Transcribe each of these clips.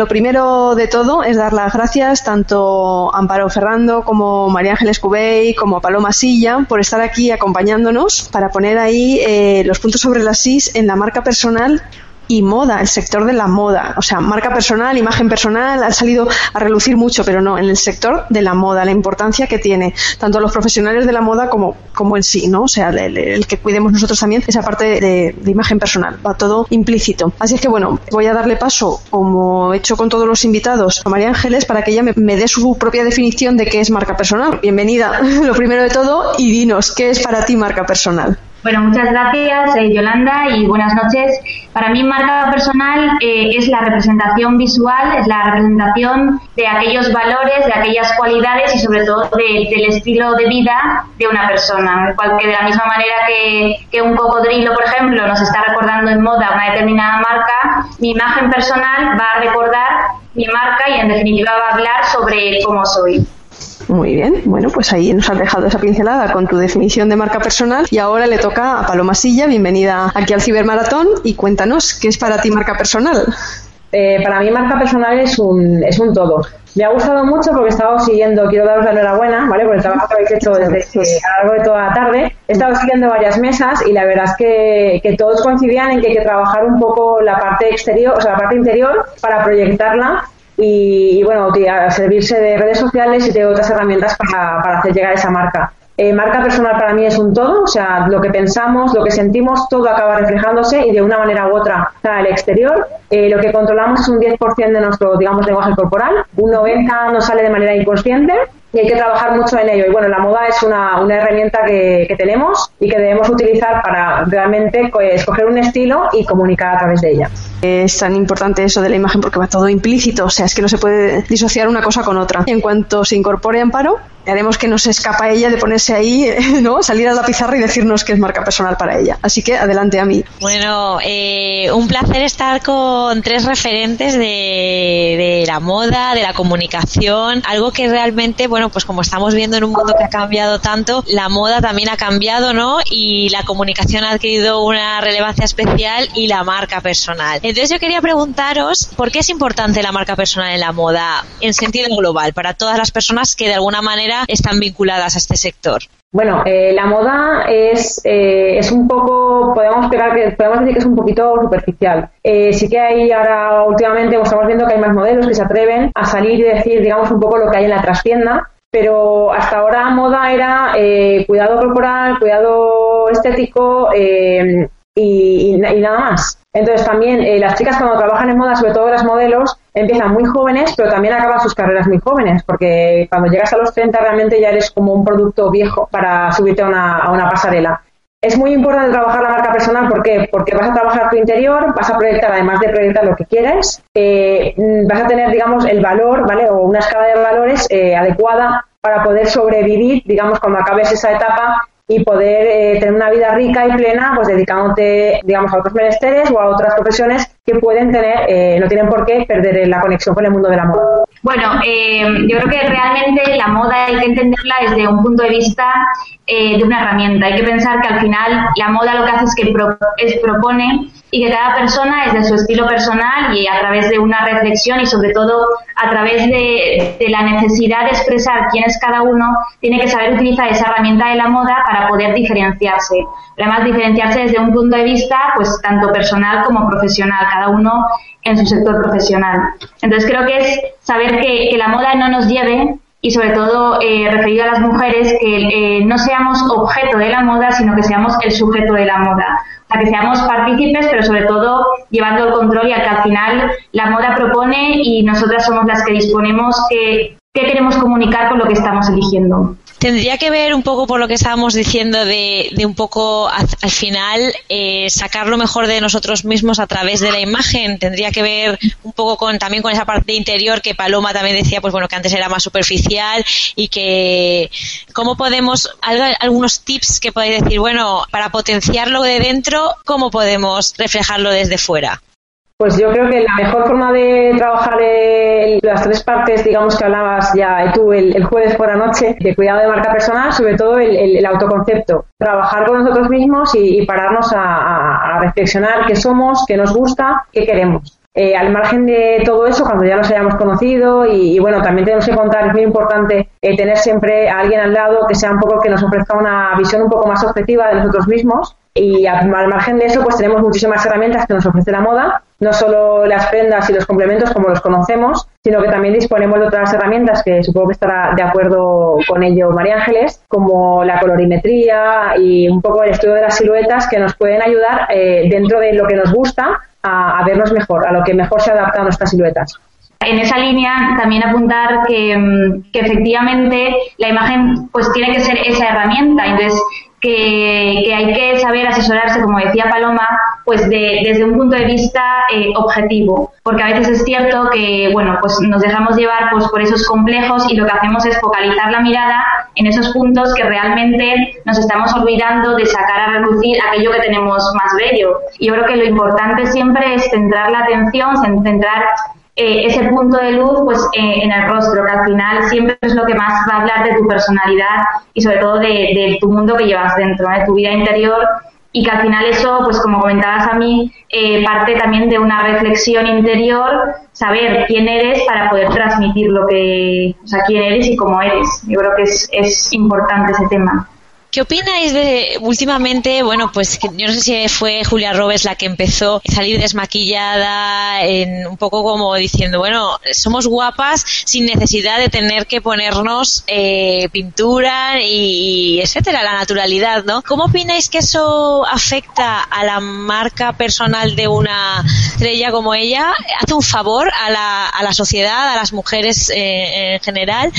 lo primero de todo es dar las gracias tanto a Amparo Ferrando como María Ángeles Cubey como a Paloma Silla por estar aquí acompañándonos para poner ahí eh, los puntos sobre las SIS en la marca personal y moda, el sector de la moda. O sea, marca personal, imagen personal, ha salido a relucir mucho, pero no, en el sector de la moda, la importancia que tiene, tanto los profesionales de la moda como, como en sí, ¿no? O sea, el, que cuidemos nosotros también esa parte de, de, imagen personal, va todo implícito. Así es que bueno, voy a darle paso, como he hecho con todos los invitados, a María Ángeles para que ella me, me dé su propia definición de qué es marca personal. Bienvenida, lo primero de todo, y dinos, ¿qué es para ti marca personal? Bueno, muchas gracias eh, Yolanda y buenas noches. Para mí marca personal eh, es la representación visual, es la representación de aquellos valores, de aquellas cualidades y sobre todo de, del estilo de vida de una persona. Cual que de la misma manera que, que, un cocodrilo, por ejemplo, nos está recordando en moda una determinada marca, mi imagen personal va a recordar mi marca y en definitiva va a hablar sobre cómo soy. Muy bien, bueno, pues ahí nos has dejado esa pincelada con tu definición de marca personal y ahora le toca a Paloma Silla, bienvenida aquí al Cibermaratón y cuéntanos, ¿qué es para ti marca personal? Eh, para mí marca personal es un, es un todo. Me ha gustado mucho porque he estado siguiendo, quiero daros la enhorabuena, ¿vale? Por el trabajo que habéis hecho desde que, a lo largo de toda la tarde. He estado siguiendo varias mesas y la verdad es que, que todos coincidían en que hay que trabajar un poco la parte exterior, o sea, la parte interior para proyectarla y, y, bueno, servirse de redes sociales y de otras herramientas para, para hacer llegar esa marca. Eh, marca personal para mí es un todo, o sea, lo que pensamos, lo que sentimos, todo acaba reflejándose y de una manera u otra está al exterior. Eh, lo que controlamos es un 10% de nuestro, digamos, lenguaje corporal, un 90% nos sale de manera inconsciente y hay que trabajar mucho en ello. Y bueno, la moda es una, una herramienta que, que, tenemos y que debemos utilizar para realmente pues, escoger un estilo y comunicar a través de ella. Es tan importante eso de la imagen porque va todo implícito, o sea, es que no se puede disociar una cosa con otra. En cuanto se incorpore Amparo, haremos que no se escapa ella de ponerse ahí, ¿no? Salir a la pizarra y decirnos que es marca personal para ella. Así que adelante a mí. Bueno, eh, un placer estar con tres referentes de, de, la moda, de la comunicación, algo que realmente, bueno, pues como estamos viendo en un mundo que ha cambiado tanto, la moda también ha cambiado, ¿no? Y la comunicación ha adquirido una relevancia especial y la marca personal. Entonces yo quería preguntaros, ¿por qué es importante la marca personal en la moda en sentido global para todas las personas que de alguna manera están vinculadas a este sector? Bueno, eh, la moda es, eh, es un poco, podemos, pegar podemos decir que es un poquito superficial. Eh, sí que hay ahora, últimamente, estamos viendo que hay más modelos que se atreven a salir y decir, digamos, un poco lo que hay en la trastienda, pero hasta ahora moda era cuidado corporal, cuidado estético y, y, nada más. Entonces también eh, las chicas cuando trabajan en moda, sobre todo las modelos, empiezan muy jóvenes, pero también acaban sus carreras muy jóvenes, porque cuando llegas a los 30 realmente ya eres como un producto viejo para subirte a una, a una pasarela. Es muy importante trabajar la marca personal, ¿por qué? Porque vas a trabajar tu interior, vas a proyectar, además de proyectar lo que quieres, eh, vas a tener, digamos, el valor, ¿vale? O una escala de valores eh, adecuada para poder sobrevivir, digamos, cuando acabes esa etapa y poder eh, tener una vida rica y plena, pues dedicándote, digamos, a otros menesteres o a otras profesiones que pueden tener, eh, no tienen por qué perder la conexión con el mundo de la moda. Bueno, eh, yo creo que realmente la moda hay que entenderla desde un punto de vista eh, de una herramienta. Hay que pensar que al final la moda lo que hace es que pro, es, propone y que cada persona es de su estilo personal y a través de una reflexión y sobre todo a través de, de, la necesidad de expresar quién es cada uno, tiene que saber utilizar esa herramienta de la moda para poder diferenciarse. Además, diferenciarse desde un punto de vista, pues tanto personal como profesional, cada uno en su sector profesional. Entonces creo que es saber que, que la moda no nos lleve y sobre todo eh, referido a las mujeres que eh, no seamos objeto de la moda, sino que seamos el sujeto de la moda. O sea, que seamos partícipes, pero sobre todo llevando el control y a que al final la moda propone y nosotras somos las que disponemos que, qué queremos comunicar con lo que estamos eligiendo. tendría que ver un poco por lo que estábamos diciendo de, un poco al final eh, sacar lo mejor de nosotros mismos a través de la imagen. Tendría que ver un poco con también con esa parte interior que Paloma también decía, pues bueno, que antes era más superficial y que cómo podemos, algunos tips que podéis decir, bueno, para potenciarlo de dentro, ¿cómo podemos reflejarlo desde fuera? Pues yo creo que la mejor forma de trabajar las tres partes, digamos que hablabas ya tú el, jueves por la noche, de cuidado de marca personal, sobre todo el, autoconcepto. Trabajar con nosotros mismos y, pararnos a, reflexionar qué somos, qué nos gusta, qué queremos. Eh, al margen de todo eso, cuando ya nos hayamos conocido y, bueno, también tenemos que contar, es muy importante eh, tener siempre a alguien al lado que sea un poco que nos ofrezca una visión un poco más objetiva de nosotros mismos y al margen de eso, pues tenemos muchísimas herramientas que nos ofrece la moda, no solo las prendas y los complementos como los conocemos, sino que también disponemos de otras herramientas que supongo que estará de acuerdo con ello María Ángeles, como la colorimetría y un poco el estudio de las siluetas que nos pueden ayudar eh, dentro de lo que nos gusta a, vernos mejor, a lo que mejor se adapta a nuestras siluetas. En esa línea también apuntar que, mm, que, efectivamente la imagen pues tiene que ser esa herramienta. Entonces que, hay que saber asesorarse, como decía Paloma, pues desde un punto de vista eh, objetivo, porque a veces es cierto que, bueno, pues nos dejamos llevar pues, por esos complejos y lo que hacemos es focalizar la mirada en esos puntos que realmente nos estamos olvidando de sacar a relucir aquello que tenemos más bello. Yo creo que lo importante siempre es centrar la atención, centrar eh, ese punto de luz pues eh, en el rostro, que al final siempre es lo que más va a hablar de tu personalidad y sobre todo de, tu mundo que llevas dentro, de tu vida interior y que al final eso, pues como comentabas a mí, eh, parte también de una reflexión interior, saber quién eres para poder transmitir lo que, o sea, quién eres y cómo eres. Yo creo que es, es importante ese tema. ¿Qué opináis de últimamente? Bueno, pues yo no sé si fue Julia Robles la que empezó a salir desmaquillada, en, un poco como diciendo, bueno, somos guapas sin necesidad de tener que ponernos eh, pintura y, etcétera, la naturalidad, ¿no? ¿Cómo opináis que eso afecta a la marca personal de una estrella como ella? ¿Hace un favor a la, a la sociedad, a las mujeres eh, en general?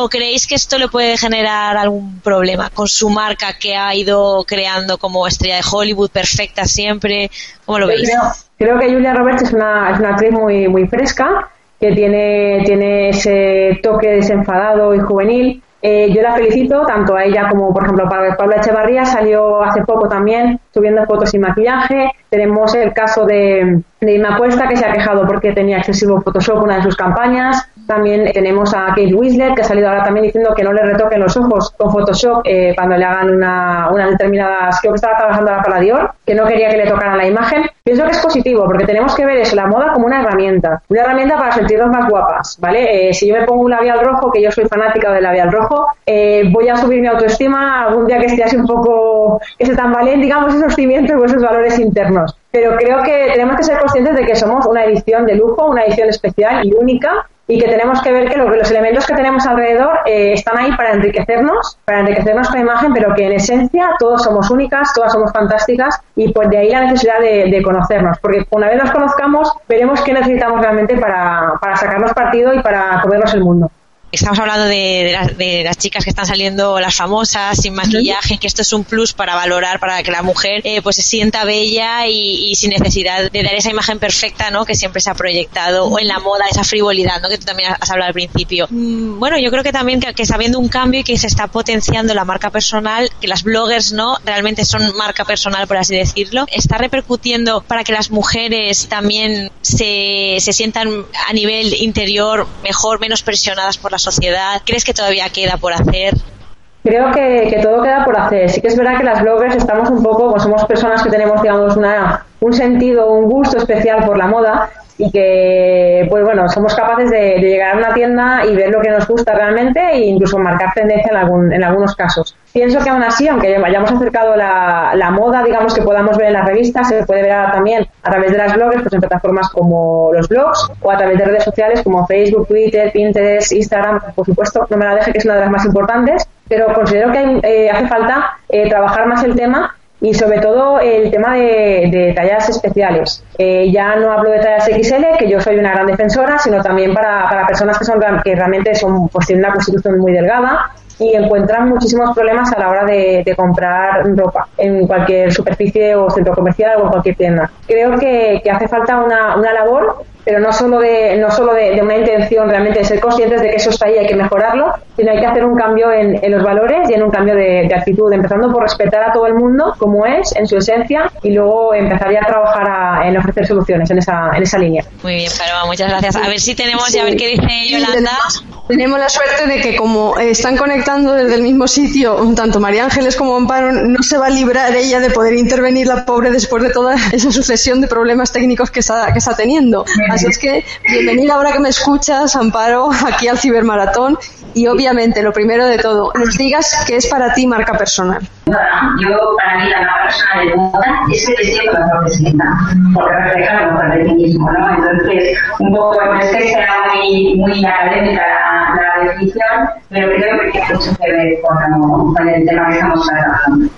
¿O creéis que esto le puede generar algún problema con su marca que ha ido creando como estrella de Hollywood perfecta siempre? ¿Cómo lo veis? Creo, que Julia Roberts es una, es una actriz muy, muy fresca, que tiene, tiene ese toque desenfadado y juvenil. Eh, yo la felicito, tanto a ella como, por ejemplo, para Pablo Echevarría, salió hace poco también subiendo fotos sin maquillaje. Tenemos el caso de, de Inma Cuesta, que se ha quejado porque tenía excesivo Photoshop una de sus campañas. También tenemos a Kate Winslet, que ha salido ahora también diciendo que no le retoquen los ojos con Photoshop eh, cuando le hagan una, unas determinadas, creo que estaba trabajando ahora para Dior, que no quería que le tocaran la imagen. Pienso que es positivo, porque tenemos que ver eso, la moda como una herramienta, una herramienta para sentirnos más guapas, ¿vale? Eh, si yo me pongo un labial rojo, que yo soy fanática del labial rojo, eh, voy a subir mi autoestima algún día que esté así un poco, que se tambalen, digamos, esos cimientos o esos valores internos pero creo que tenemos que ser conscientes de que somos una edición de lujo, una edición especial y única y que tenemos que ver que los, elementos que tenemos alrededor eh, están ahí para enriquecernos, para enriquecer nuestra imagen, pero que en esencia todos somos únicas, todas somos fantásticas y pues de ahí la necesidad de, conocernos, porque una vez nos conozcamos veremos qué necesitamos realmente para, para sacarnos partido y para comernos el mundo estamos hablando de, de, las chicas que están saliendo, las famosas, sin maquillaje, que esto es un plus para valorar, para que la mujer eh, pues se sienta bella y, sin necesidad de dar esa imagen perfecta, ¿no? Que siempre se ha proyectado, o en la moda, esa frivolidad, ¿no? Que tú también has hablado al principio. Mm, bueno, yo creo que también que, que está habiendo un cambio y que se está potenciando la marca personal, que las bloggers, ¿no? Realmente son marca personal, por así decirlo. Está repercutiendo para que las mujeres también se, se sientan a nivel interior mejor, menos presionadas por la sociedad? ¿Crees que todavía queda por hacer? Creo que, todo queda por hacer. Sí que es verdad que las bloggers estamos un poco, pues somos personas que tenemos, digamos, una, un sentido, un gusto especial por la moda y que, pues bueno, somos capaces de, llegar a una tienda y ver lo que nos gusta realmente e incluso marcar tendencia en, algún, en algunos casos. Pienso que aún así, aunque hayamos acercado la, la, moda, digamos, que podamos ver en las revistas, se puede ver también a través de las blogs, pues en plataformas como los blogs o a través de redes sociales como Facebook, Twitter, Pinterest, Instagram, por supuesto, no me la deje que es una de las más importantes, pero considero que eh, hace falta eh, trabajar más el tema y sobre todo el tema de, tallas especiales. Eh, ya no hablo de tallas XL, que yo soy una gran defensora, sino también para, para personas que son que realmente son pues tienen una constitución muy delgada y encuentran muchísimos problemas a la hora de, comprar ropa en cualquier superficie o centro comercial o en cualquier tienda. Creo que, que hace falta una, una labor pero no solo de no solo de, una intención realmente de ser conscientes de que eso está ahí hay que mejorarlo sino hay que hacer un cambio en, los valores y en un cambio de, actitud empezando por respetar a todo el mundo como es en su esencia y luego empezaría a trabajar en ofrecer soluciones en esa en esa línea. Muy bien Paloma muchas gracias. A ver si tenemos ya a ver qué dice Yolanda. tenemos la suerte de que como están desde el mismo sitio tanto María Ángeles como Amparo no se va a librar ella de poder intervenir la pobre después de toda esa sucesión de problemas técnicos que está, que está teniendo Así es que bienvenida ahora que me escuchas, Amparo, aquí al Cibermaratón. Y obviamente, lo primero de todo, nos digas qué es para ti marca personal. Yo, para mí, la marca personal de moda es el estilo que me representa, porque refleja lo mejor de ti mismo, ¿no? Entonces, un poco, no es que sea muy, muy académica la, la definición, pero creo que mucho que ver con, con el tema que estamos tratando.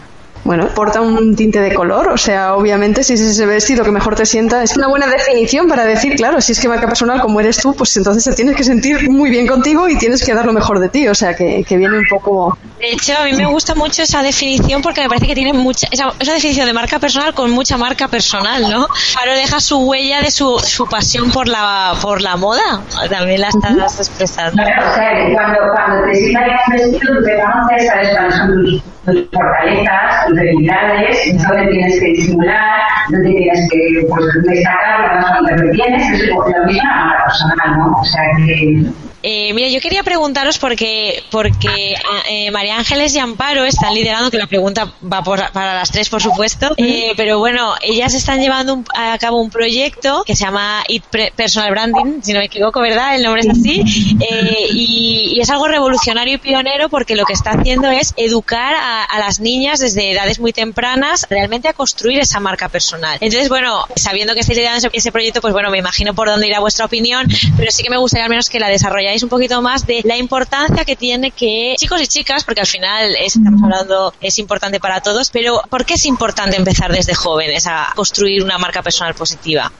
Bueno, porta un tinte de color, o sea, obviamente si es ese vestido que mejor te sienta, es una buena definición para decir, claro, si es que marca personal como eres tú, pues entonces te tienes que sentir muy bien contigo y tienes que dar lo mejor de ti, o sea, que, viene un poco... De hecho, a mí me gusta mucho esa definición porque me parece que tiene mucha, esa, definición de marca personal con mucha marca personal, ¿no? Ahora deja su huella de su, su pasión por la, por la moda, también la estás expresando. O sea, cuando, cuando te sientas vestido, te conoces, sabes fortalezas, tus debilidades, dónde tienes que disimular, dónde tienes que pues, destacar lo más que tienes, es lo mismo a la personal, ¿no? O sea que eh, mira, yo quería preguntaros porque, porque eh, María Ángeles y Amparo están liderando, que la pregunta va para las tres, por supuesto, eh, pero bueno, ellas están llevando a cabo un proyecto que se llama It Personal Branding, si no me equivoco, ¿verdad? El nombre es así, eh, y, y, es algo revolucionario y pionero porque lo que está haciendo es educar a, a, las niñas desde edades muy tempranas realmente a construir esa marca personal. Entonces, bueno, sabiendo que estáis liderando ese, ese proyecto, pues bueno, me imagino por dónde irá vuestra opinión, pero sí que me gustaría al menos que la un poquito más de la importancia que tiene que chicos y chicas, porque al final estamos hablando, es importante para todos, pero ¿por qué es importante empezar desde jóvenes a construir una marca personal positiva?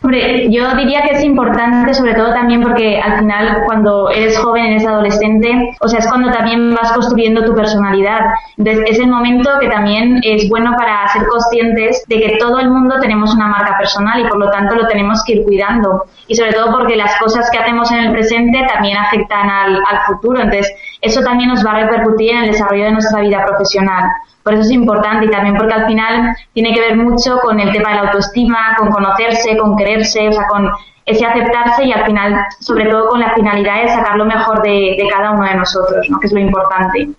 Hombre, yo diría que es importante sobre todo también porque al final cuando eres joven, eres adolescente, o sea, es cuando también vas construyendo tu personalidad. Entonces es el momento que también es bueno para ser conscientes de que todo el mundo tenemos una marca personal y por lo tanto lo tenemos que ir cuidando. Y sobre todo porque las cosas que hacemos en el presente también afectan al, al futuro. Entonces eso también nos va a repercutir en el desarrollo de nuestra vida profesional. Por eso es importante y también porque al final tiene que ver mucho con el tema de la autoestima, con conocerse, con quererse, o sea, con ese aceptarse y al final, sobre todo con la finalidad de sacar lo mejor de, cada uno de nosotros, ¿no? que es lo importante.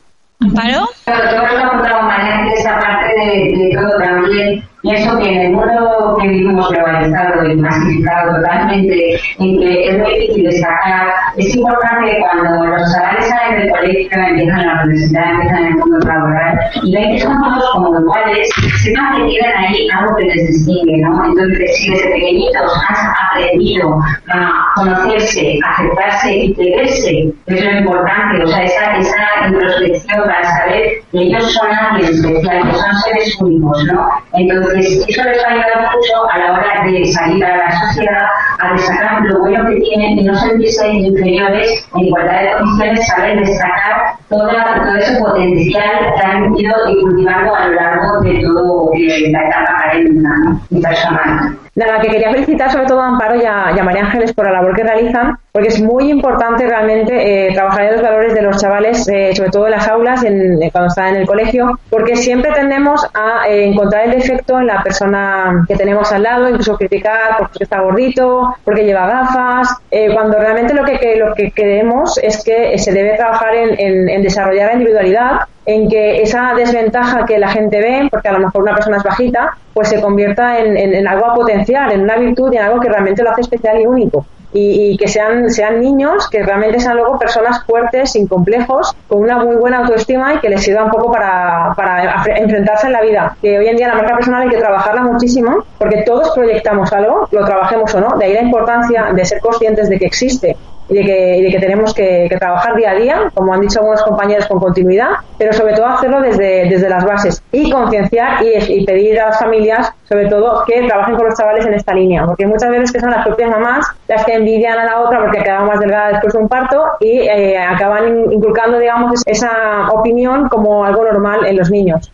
¿Amparo? Claro, yo creo que esa parte de, de todo también Pienso que en el mundo que vivimos globalizado y masificado totalmente, en que es muy difícil destacar, es importante que cuando los chavales salen del colegio, empiezan la universidad, empiezan el mundo laboral y ven que son todos como iguales, sepan que tienen ahí algo que les distingue, ¿no? Entonces, si desde pequeñitos has aprendido a conocerse, aceptarse y quererse, es lo importante, o sea, esa, esa introspección para saber que ellos son alguien especial, que son seres únicos, ¿no? Entonces, eso les va a ayudar mucho a la hora de salir a la sociedad a destacar lo bueno que tienen y no sentirse inferiores en igualdad de condiciones, saber destacar toda, todo ese potencial que han ido cultivando a lo largo de toda la etapa académica y personal. Nada, que quería felicitar sobre todo a Amparo y a, María Ángeles por la labor que realizan, porque es muy importante realmente eh, trabajar en los valores de los chavales, eh, sobre todo en las aulas, en, cuando están en el colegio, porque siempre tendemos a eh, encontrar el defecto en la persona que tenemos al lado, incluso criticar porque está gordito, porque lleva gafas, cuando realmente lo que, lo que queremos es que se debe trabajar en desarrollar la individualidad en que esa desventaja que la gente ve, porque a lo mejor una persona es bajita, pues se convierta en, algo a potenciar, en una virtud y en algo que realmente lo hace especial y único. Y, que sean, sean niños que realmente sean luego personas fuertes, sin complejos, con una muy buena autoestima y que les sirva un poco para, para enfrentarse en la vida. Que hoy en día la marca personal hay que trabajarla muchísimo porque todos proyectamos algo, lo trabajemos o no. De ahí la importancia de ser conscientes de que existe y de que, de que tenemos que, trabajar día a día, como han dicho algunos compañeros, con continuidad, pero sobre todo hacerlo desde, desde las bases y concienciar y, pedir a las familias, sobre todo, que trabajen con los chavales en esta línea, porque muchas veces que son las propias mamás las que envidian a la otra porque quedado más delgada después de un parto y eh, acaban inculcando, digamos, esa opinión como algo normal en los niños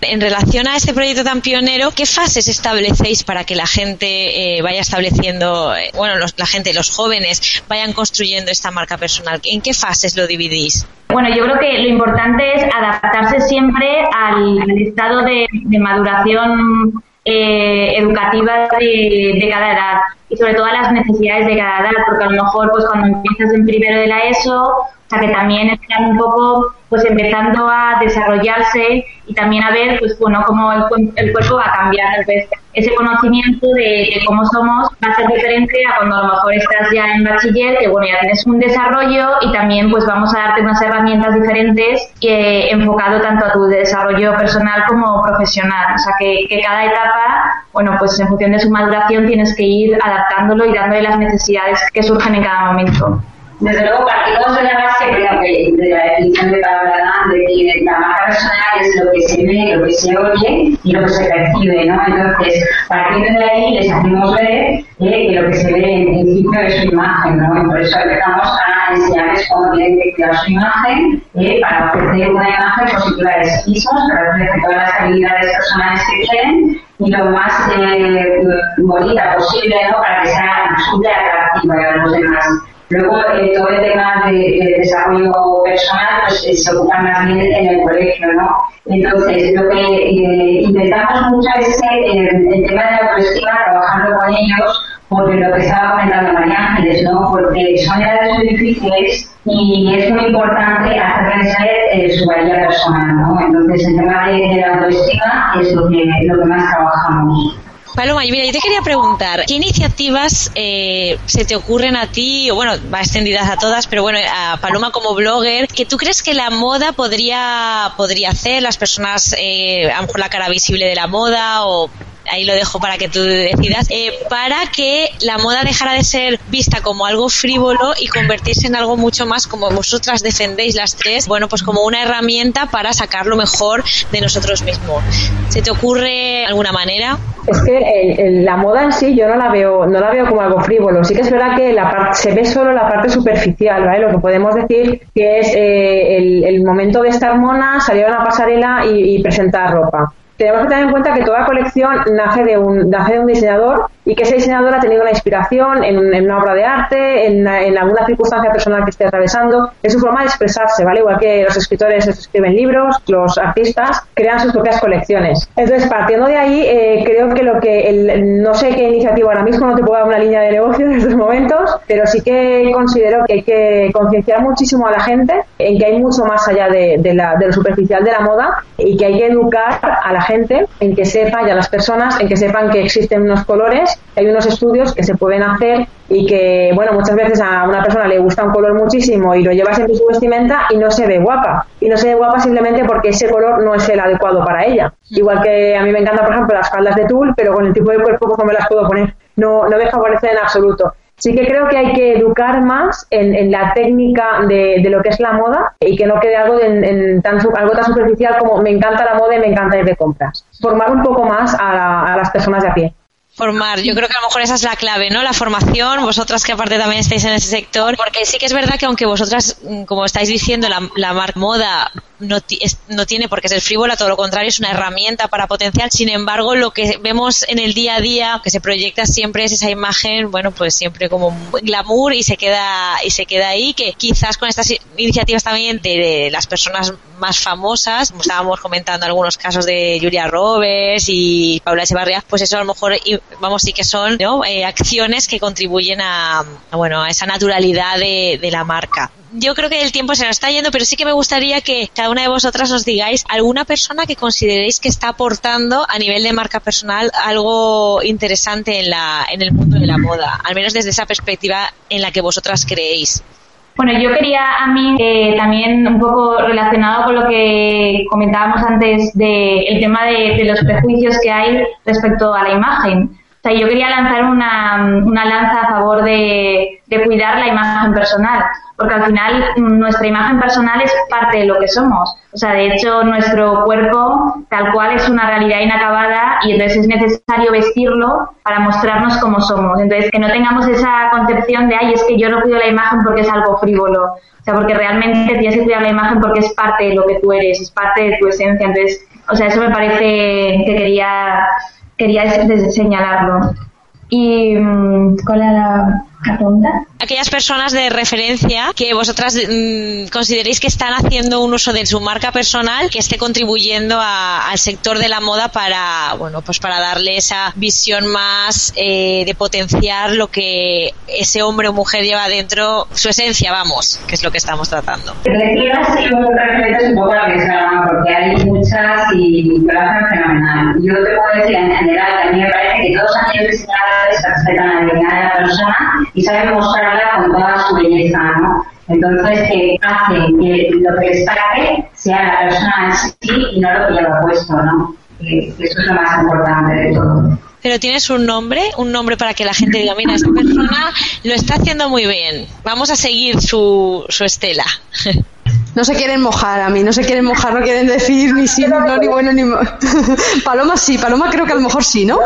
en relación a este proyecto tan pionero, ¿qué fases establecéis para que la gente eh, vaya estableciendo, eh, bueno, la gente, los jóvenes, vayan construyendo esta marca personal? ¿En qué fases lo dividís? Bueno, yo creo que lo importante es adaptarse siempre al, estado de, maduración eh, educativa de, cada edad y sobre todo a las necesidades de cada edad, porque a lo mejor pues cuando empiezas en primero de la ESO que también están un poco pues empezando a desarrollarse y también a ver pues bueno cómo el, cuerpo va a cambiar. Entonces ese conocimiento de, cómo somos va a ser diferente a cuando a lo mejor estás ya en bachiller que bueno ya tienes un desarrollo y también pues vamos a darte unas herramientas diferentes enfocado tanto a tu desarrollo personal como profesional. O sea que, que cada etapa bueno pues en función de su maduración tienes que ir adaptándolo y dándole las necesidades que surgen en cada momento desde luego partimos de la base, creo que de la definición de Paola de que la marca personal es lo que se ve, lo que se oye y lo que se percibe, ¿no? Entonces, partiendo de ahí les hacemos ver eh, que lo que se ve en principio es su imagen, ¿no? Y por eso empezamos a enseñarles cómo tienen que crear su imagen eh, para ofrecer una imagen positiva de sí mismos, para ofrecer todas las habilidades personales que quieren y lo más eh, bonita posible, ¿no? Para que sea súper atractiva a los demás. Luego, eh, todo el tema de, desarrollo personal pues, eh, se ocupa más bien en el colegio, ¿no? Entonces, lo que eh, intentamos mucho es el tema de la autoestima, trabajando con ellos, porque lo que estaba comentando María Ángeles, ¿no? Porque son edades muy difíciles y es muy importante hacer crecer su valía personal, ¿no? Entonces, el tema de, la autoestima es lo que, lo que más trabajamos. Paloma, mira, yo te quería preguntar, ¿qué iniciativas eh, se te ocurren a ti, o bueno, va extendidas a todas, pero bueno, a Paloma como blogger, que tú crees que la moda podría, podría hacer, las personas, eh, a la cara visible de la moda, o ahí lo dejo para que tú decidas, eh, para que la moda dejara de ser vista como algo frívolo y convertirse en algo mucho más como vosotras defendéis las tres, bueno, pues como una herramienta para sacar lo mejor de nosotros mismos. ¿Se te ocurre alguna manera? Es que la moda en sí yo no la veo no la veo como algo frívolo. Sí que es verdad que la se ve solo la parte superficial, ¿vale? Lo que podemos decir que es eh, el, momento de estar mona, salir a una pasarela y presentar ropa tenemos que tener en cuenta que toda colección nace de un, nace de un diseñador y que ese diseñador ha tenido una inspiración en, una obra de arte, en, alguna circunstancia personal que esté atravesando, es su forma de expresarse, ¿vale? Igual que los escritores escriben libros, los artistas crean sus propias colecciones. Entonces, partiendo de ahí, eh, creo que lo que, el, no sé qué iniciativa ahora mismo, no te puedo dar una línea de negocio en estos momentos, pero sí que considero que hay que concienciar muchísimo a la gente en que hay mucho más allá de, de, la, de lo superficial de la moda y que hay que educar a la gente en que sepa y a las personas en que sepan que existen unos colores hay unos estudios que se pueden hacer y que, bueno, muchas veces a una persona le gusta un color muchísimo y lo lleva siempre en su vestimenta y no se ve guapa. Y no se ve guapa simplemente porque ese color no es el adecuado para ella. Igual que a mí me encantan, por ejemplo, las faldas de tul, pero con el tipo de cuerpo como me las puedo poner, no, no me favorece en absoluto. Sí que creo que hay que educar más en, la técnica de, lo que es la moda y que no quede algo, en, tan, algo tan superficial como me encanta la moda y me encanta ir de compras. Formar un poco más a las personas de a pie formar. Yo creo que a lo mejor esa es la clave, ¿no? La formación, vosotras que aparte también estáis en ese sector, porque sí que es verdad que aunque vosotras, mm, como estáis diciendo, la, la marca moda no, no tiene por qué ser frívola, todo lo contrario, es una herramienta para potenciar. Sin embargo, lo que vemos en el día a día, que se proyecta siempre es esa imagen, bueno, pues siempre como glamour y se queda, y se queda ahí, que quizás con estas iniciativas también de, las personas más famosas, como estábamos comentando algunos casos de Julia Roberts y Paula Echevarría, pues eso a lo mejor, vamos, sí que son eh, acciones que contribuyen a, bueno, a esa naturalidad de la marca yo creo que el tiempo se nos está yendo, pero sí que me gustaría que cada una de vosotras nos digáis alguna persona que consideréis que está aportando a nivel de marca personal algo interesante en, la, en el mundo de la moda, al menos desde esa perspectiva en la que vosotras creéis. Bueno, yo quería a mí eh, también un poco relacionado con lo que comentábamos antes del el tema de, de los prejuicios que hay respecto a la imagen O sea, yo quería lanzar una, una lanza a favor de, cuidar la imagen personal, porque al final nuestra imagen personal es parte de lo que somos. O sea, de hecho, nuestro cuerpo tal cual es una realidad inacabada y entonces es necesario vestirlo para mostrarnos cómo somos. Entonces, que no tengamos esa concepción de, ay, es que yo no cuido la imagen porque es algo frívolo. O sea, porque realmente tienes que cuidar la imagen porque es parte de lo que tú eres, es parte de tu esencia. Entonces, o sea, eso me parece que quería quería señalarlo. ¿Y mm, cuál era? Aquellas personas de referencia que vosotras mm, consideréis que están haciendo un uso de su marca personal que esté contribuyendo al sector de la moda para, bueno, pues para darle esa visión más eh, de potenciar lo que ese hombre o mujer lleva dentro, su esencia, vamos, que es lo que estamos tratando. Referencias y referentes un poco arriesgadas, porque hay muchas y lo hacen fenomenal. Yo te puedo decir en general que a mí me parece que todos aquellos diseñadores respetan la dignidad de la persona y saben mostrarla con toda su belleza, ¿no? Entonces, que hace que lo que destaque sea la persona en sí y no lo que lleva puesto, ¿no? eso es lo más importante de todo. Pero tienes un nombre, un nombre para que la gente diga, mira, esta persona lo está haciendo muy bien, vamos a seguir su, su estela. No se quieren mojar a mí, no se quieren mojar, no quieren decir ni sí, no, ni bueno, ni... Paloma sí, Paloma creo que a lo mejor sí, ¿no?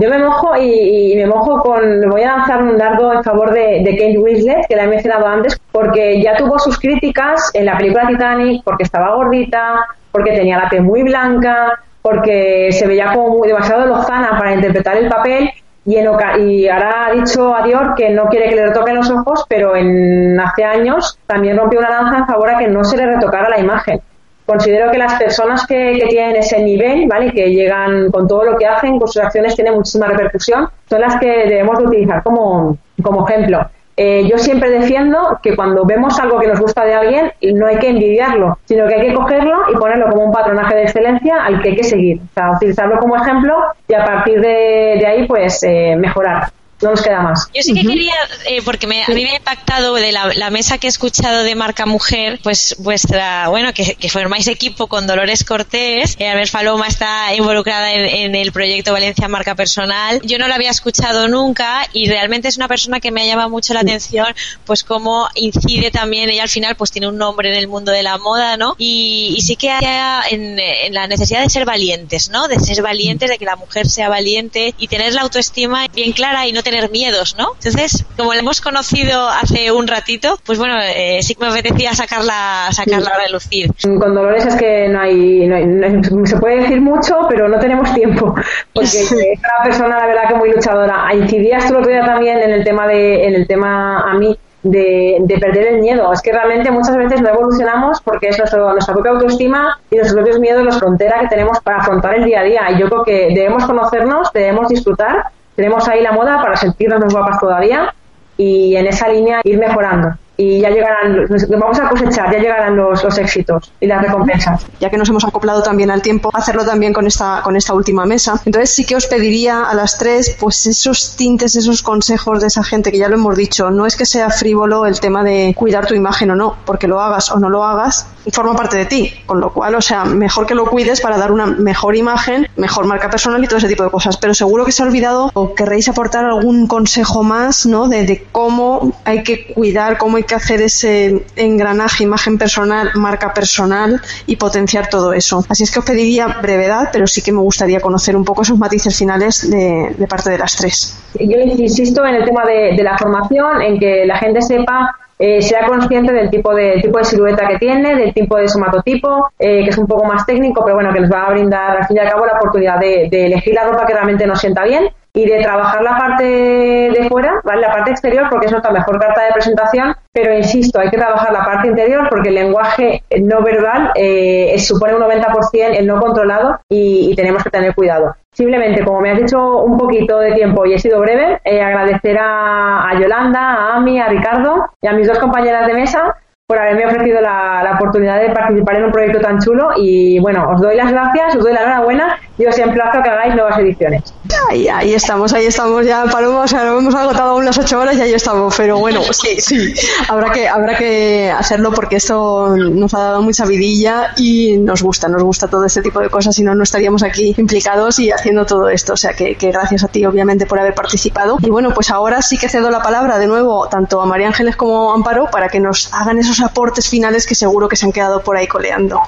Yo me mojo y, me mojo con... Voy a lanzar un dardo en favor de, de Kate Winslet, que la he mencionado antes, porque ya tuvo sus críticas en la película Titanic, porque estaba gordita, porque tenía la piel muy blanca, porque se veía como muy, demasiado lozana para interpretar el papel y, y ahora ha dicho a Dior que no quiere que le retoquen los ojos, pero en hace años también rompió una lanza en favor a que no se le retocara la imagen. Considero que las personas que, que tienen ese nivel, ¿vale? que llegan con todo lo que hacen, con sus acciones tienen muchísima repercusión, son las que debemos de utilizar como, como ejemplo. Eh, yo siempre defiendo que cuando vemos algo que nos gusta de alguien, no hay que envidiarlo, sino que hay que cogerlo y ponerlo como un patronaje de excelencia al que hay que seguir. O sea, utilizarlo como ejemplo y a partir de, ahí, pues, eh, mejorar no nos queda más. Yo sí que quería, eh, porque me, a mí me ha impactado de la, mesa que he escuchado de Marca Mujer, pues vuestra, bueno, que, que formáis equipo con Dolores Cortés, eh, Albert Faloma está involucrada en, el proyecto Valencia Marca Personal. Yo no la había escuchado nunca y realmente es una persona que me ha llamado mucho la atención, pues cómo incide también, ella al final pues tiene un nombre en el mundo de la moda, ¿no? Y, sí que hay en, en la necesidad de ser valientes, ¿no? De ser valientes, de que la mujer sea valiente y tener la autoestima bien clara y no tener miedos, ¿no? Entonces, como la hemos conocido hace un ratito, pues bueno, eh, sí que me apetecía sacarla, sacarla a relucir. Con Dolores es que no hay, no se puede decir mucho, pero no tenemos tiempo, porque es una persona, la verdad, que muy luchadora. Incidías tú lo otro día también en el tema de, en el tema a mí, de, de, perder el miedo. Es que realmente muchas veces no evolucionamos porque es nuestro, nuestra propia autoestima y nuestros propios miedos, la frontera que tenemos para afrontar el día a día. Y yo creo que debemos conocernos, debemos disfrutar tenemos ahí la moda para sentirnos más guapas todavía y en esa línea ir mejorando y ya llegarán, vamos a cosechar, ya llegarán los, los, éxitos y las recompensas. Ya que nos hemos acoplado también al tiempo, hacerlo también con esta, con esta última mesa. Entonces sí que os pediría a las tres, pues esos tintes, esos consejos de esa gente que ya lo hemos dicho. No es que sea frívolo el tema de cuidar tu imagen o no, porque lo hagas o no lo hagas, forma parte de ti. Con lo cual, o sea, mejor que lo cuides para dar una mejor imagen, mejor marca personal y todo ese tipo de cosas. Pero seguro que se ha olvidado o querréis aportar algún consejo más, ¿no? De, de cómo hay que cuidar, cómo hay que hacer ese engranaje, imagen personal, marca personal y potenciar todo eso. Así es que os pediría brevedad, pero sí que me gustaría conocer un poco esos matices finales de, parte de las tres. Yo insisto en el tema de, la formación, en que la gente sepa eh, sea consciente del tipo de tipo de silueta que tiene, del tipo de somatotipo, eh, que es un poco más técnico, pero bueno, que les va a brindar al fin y al cabo la oportunidad de, de elegir la ropa que realmente nos sienta bien y de trabajar la parte de fuera, ¿vale? la parte exterior, porque es nuestra mejor carta de presentación, pero insisto, hay que trabajar la parte interior porque el lenguaje no verbal eh, supone un 90% el no controlado y, tenemos que tener cuidado. Simplemente, como me has dicho un poquito de tiempo y he sido breve, eh, agradecer a, a, Yolanda, a Ami, a Ricardo y a mis dos compañeras de mesa por haberme ofrecido la, la, oportunidad de participar en un proyecto tan chulo y bueno, os doy las gracias, os doy la enhorabuena yo os emplazo a que hagáis nuevas ediciones. Ahí, ahí estamos, ahí estamos ya, Paloma, o sea, hemos agotado aún las ocho horas y ahí estamos, pero bueno, sí, sí, habrá que, habrá que hacerlo porque esto nos ha dado mucha vidilla y nos gusta, nos gusta todo este tipo de cosas, si no, no estaríamos aquí implicados y haciendo todo esto, o sea, que, que gracias a ti, obviamente, por haber participado. Y bueno, pues ahora sí que cedo la palabra de nuevo tanto a María Ángeles como a Amparo para que nos hagan esos aportes finales que seguro que se han quedado por ahí coleando.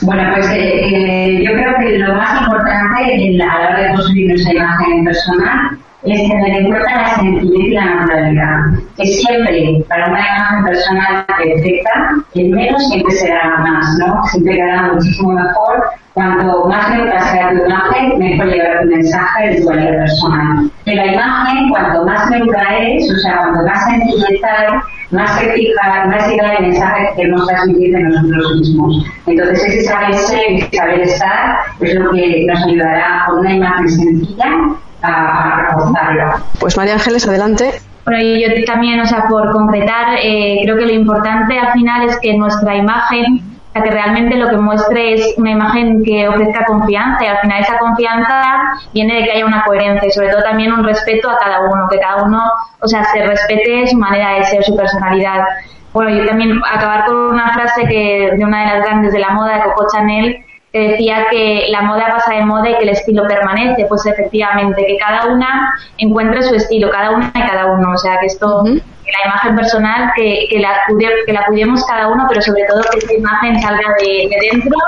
Bueno, pues eh, eh, yo creo que lo más importante en la, a la hora de construir nuestra imagen personal es tener en cuenta la sencillez y la naturalidad. Que siempre, para una imagen personal perfecta, el menos siempre será más, ¿no? Siempre quedará muchísimo mejor. Cuanto más neutra sea tu imagen, mejor llegará tu mensaje de tu valía personal. Que la imagen, cuanto más neutra es, o sea, cuanto más sencillez hay, más se fija, más llega el mensaje que queremos transmitir de nosotros mismos. Entonces, ese saber ser y saber estar es lo que nos ayudará con una imagen sencilla a, reforzarlo. Pues María Ángeles, adelante. Bueno, y yo también, o sea, por concretar, eh, creo que lo importante al final es que nuestra imagen, o sea, que realmente lo que muestre es una imagen que ofrezca confianza y al final esa confianza viene de que haya una coherencia y sobre todo también un respeto a cada uno, que cada uno, o sea, se respete su manera de ser, su personalidad. Bueno, yo también acabar con una frase que de una de las grandes de la moda, de Coco Chanel, que decía que la moda pasa de moda y que el estilo permanece. Pues efectivamente, que cada una encuentre su estilo, cada una y cada uno. O sea, que esto, que la imagen personal, que, que, la, que la cuidemos cada uno, pero sobre todo que esta imagen salga de, de dentro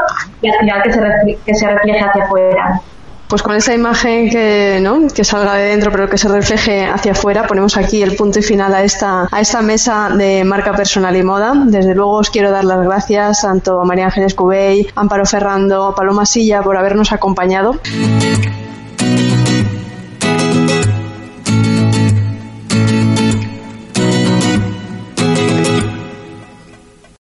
y al final que se, que se refleje hacia afuera pues con esa imagen que, ¿no? que salga de dentro pero que se refleje hacia afuera, ponemos aquí el punto y final a esta, a esta mesa de marca personal y moda. Desde luego os quiero dar las gracias tanto a María Ángeles Cubey, Amparo Ferrando, Paloma Silla por habernos acompañado.